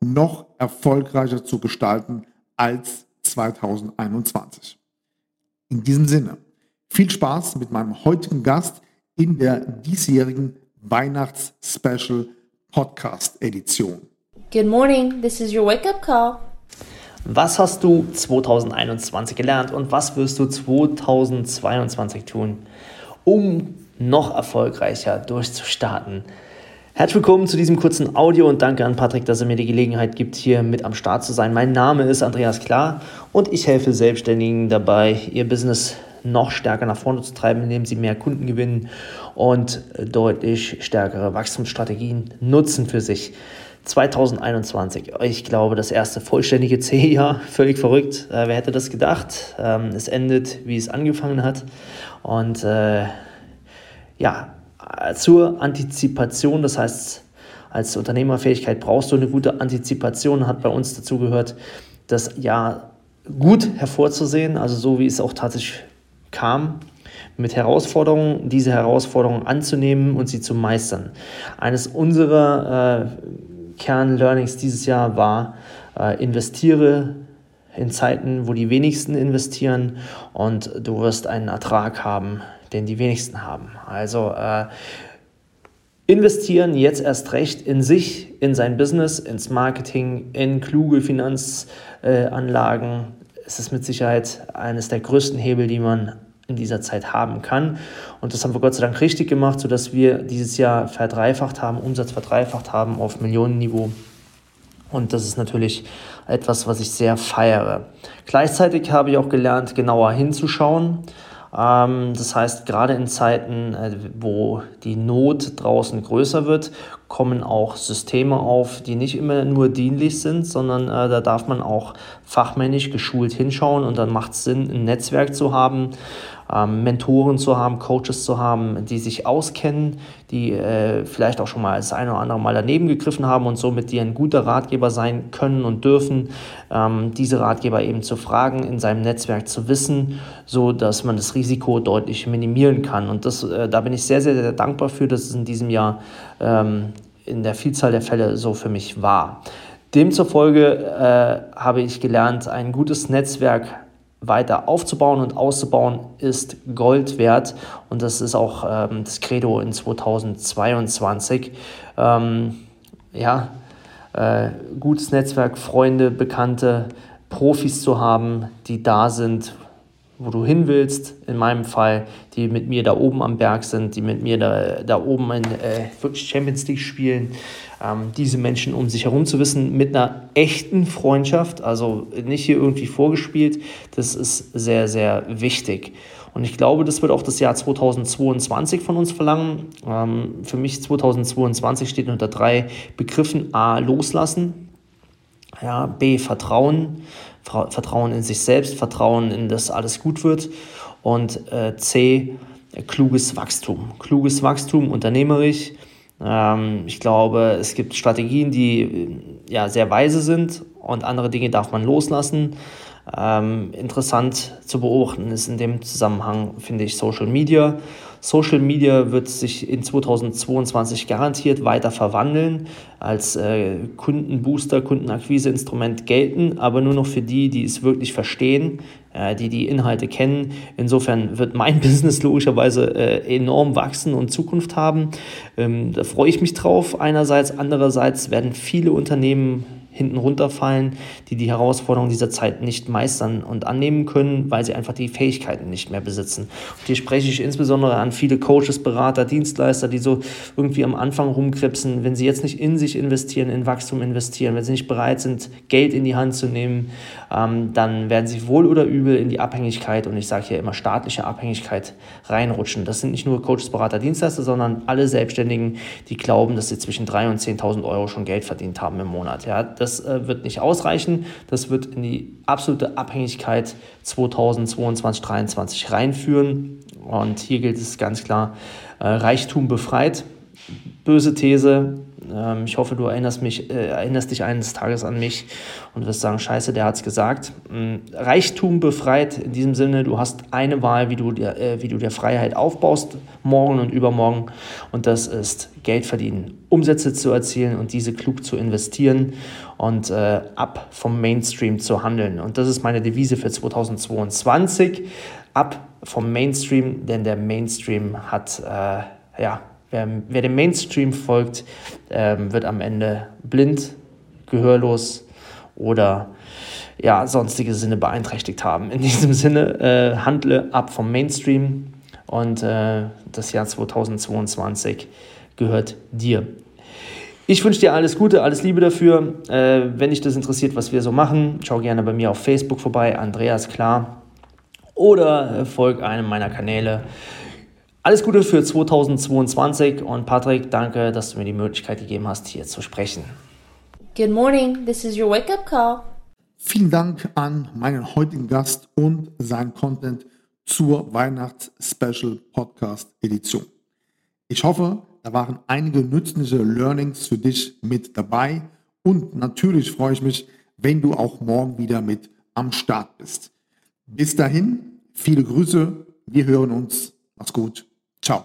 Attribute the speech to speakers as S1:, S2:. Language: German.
S1: noch erfolgreicher zu gestalten als 2021. In diesem Sinne, viel Spaß mit meinem heutigen Gast in der diesjährigen Weihnachts-Special Podcast Edition.
S2: Good morning, this is your wake-up call.
S3: Was hast du 2021 gelernt und was wirst du 2022 tun, um noch erfolgreicher durchzustarten? Herzlich willkommen zu diesem kurzen Audio und danke an Patrick, dass er mir die Gelegenheit gibt, hier mit am Start zu sein. Mein Name ist Andreas Klar und ich helfe Selbstständigen dabei, ihr Business noch stärker nach vorne zu treiben, indem sie mehr Kunden gewinnen und deutlich stärkere Wachstumsstrategien nutzen für sich. 2021, ich glaube, das erste vollständige C-Jahr, völlig verrückt. Äh, wer hätte das gedacht? Ähm, es endet, wie es angefangen hat. Und äh, ja, zur Antizipation, das heißt, als Unternehmerfähigkeit brauchst du eine gute Antizipation, hat bei uns dazu gehört, das Jahr gut hervorzusehen, also so wie es auch tatsächlich kam, mit Herausforderungen, diese Herausforderungen anzunehmen und sie zu meistern. Eines unserer äh, Kernlearnings dieses Jahr war, äh, investiere in Zeiten, wo die wenigsten investieren und du wirst einen Ertrag haben, den die wenigsten haben. Also äh, investieren jetzt erst recht in sich, in sein Business, ins Marketing, in kluge Finanzanlagen. Äh, es ist mit Sicherheit eines der größten Hebel, die man in dieser Zeit haben kann. Und das haben wir Gott sei Dank richtig gemacht, sodass wir dieses Jahr verdreifacht haben, Umsatz verdreifacht haben auf Millionenniveau. Und das ist natürlich etwas, was ich sehr feiere. Gleichzeitig habe ich auch gelernt, genauer hinzuschauen. Ähm, das heißt, gerade in Zeiten, äh, wo die Not draußen größer wird, kommen auch Systeme auf, die nicht immer nur dienlich sind, sondern äh, da darf man auch fachmännisch geschult hinschauen und dann macht es Sinn, ein Netzwerk zu haben, ähm, Mentoren zu haben, Coaches zu haben, die sich auskennen, die äh, vielleicht auch schon mal das eine oder andere Mal daneben gegriffen haben und somit die ein guter Ratgeber sein können und dürfen, ähm, diese Ratgeber eben zu fragen, in seinem Netzwerk zu wissen, so dass man das Risiko deutlich minimieren kann. Und das, äh, da bin ich sehr, sehr, sehr dankbar für, dass es in diesem Jahr ähm, in der Vielzahl der Fälle so für mich war. Demzufolge äh, habe ich gelernt, ein gutes Netzwerk weiter aufzubauen und auszubauen, ist Gold wert. Und das ist auch ähm, das Credo in 2022. Ähm, ja, äh, gutes Netzwerk, Freunde, Bekannte, Profis zu haben, die da sind, wo du hin willst. In meinem Fall, die mit mir da oben am Berg sind, die mit mir da, da oben in äh, wirklich Champions League spielen. Ähm, diese Menschen um sich herum zu wissen, mit einer echten Freundschaft, also nicht hier irgendwie vorgespielt, das ist sehr, sehr wichtig. Und ich glaube, das wird auch das Jahr 2022 von uns verlangen. Ähm, für mich 2022 steht unter drei Begriffen A, loslassen, ja, B, Vertrauen, Vertrauen in sich selbst, Vertrauen in, dass alles gut wird und äh, C, kluges Wachstum. Kluges Wachstum unternehmerisch. Ähm, ich glaube, es gibt Strategien, die ja, sehr weise sind und andere Dinge darf man loslassen. Ähm, interessant zu beobachten ist in dem Zusammenhang, finde ich, Social Media. Social Media wird sich in 2022 garantiert weiter verwandeln, als äh, Kundenbooster, Kundenakquiseinstrument gelten, aber nur noch für die, die es wirklich verstehen, äh, die die Inhalte kennen. Insofern wird mein Business logischerweise äh, enorm wachsen und Zukunft haben. Ähm, da freue ich mich drauf einerseits. Andererseits werden viele Unternehmen hinten runterfallen, die die Herausforderungen dieser Zeit nicht meistern und annehmen können, weil sie einfach die Fähigkeiten nicht mehr besitzen. Und hier spreche ich insbesondere an viele Coaches, Berater, Dienstleister, die so irgendwie am Anfang rumkripsen, wenn sie jetzt nicht in sich investieren, in Wachstum investieren, wenn sie nicht bereit sind, Geld in die Hand zu nehmen, ähm, dann werden sie wohl oder übel in die Abhängigkeit und ich sage hier immer staatliche Abhängigkeit reinrutschen. Das sind nicht nur Coaches, Berater, Dienstleister, sondern alle Selbstständigen, die glauben, dass sie zwischen 3.000 und 10.000 Euro schon Geld verdient haben im Monat. Ja, das das äh, wird nicht ausreichen. Das wird in die absolute Abhängigkeit 2022, 2023 reinführen. Und hier gilt es ganz klar, äh, Reichtum befreit. Böse These, ähm, ich hoffe, du erinnerst, mich, äh, erinnerst dich eines Tages an mich und wirst sagen, scheiße, der hat es gesagt. Ähm, Reichtum befreit in diesem Sinne, du hast eine Wahl, wie du, dir, äh, wie du dir Freiheit aufbaust, morgen und übermorgen. Und das ist Geld verdienen, Umsätze zu erzielen und diese klug zu investieren und äh, ab vom Mainstream zu handeln. Und das ist meine Devise für 2022. Ab vom Mainstream, denn der Mainstream hat, äh, ja, Wer, wer dem Mainstream folgt, ähm, wird am Ende blind, gehörlos oder ja, sonstige Sinne beeinträchtigt haben. In diesem Sinne, äh, handle ab vom Mainstream und äh, das Jahr 2022 gehört dir. Ich wünsche dir alles Gute, alles Liebe dafür. Äh, wenn dich das interessiert, was wir so machen, schau gerne bei mir auf Facebook vorbei, Andreas Klar, oder folg einem meiner Kanäle. Alles Gute für 2022 und Patrick, danke, dass du mir die Möglichkeit gegeben hast, hier zu sprechen.
S2: Good morning, this is your wake-up call.
S1: Vielen Dank an meinen heutigen Gast und seinen Content zur Weihnachts-Special Podcast Edition. Ich hoffe, da waren einige nützliche Learnings für dich mit dabei und natürlich freue ich mich, wenn du auch morgen wieder mit am Start bist. Bis dahin, viele Grüße, wir hören uns. Mach's gut. Tchau.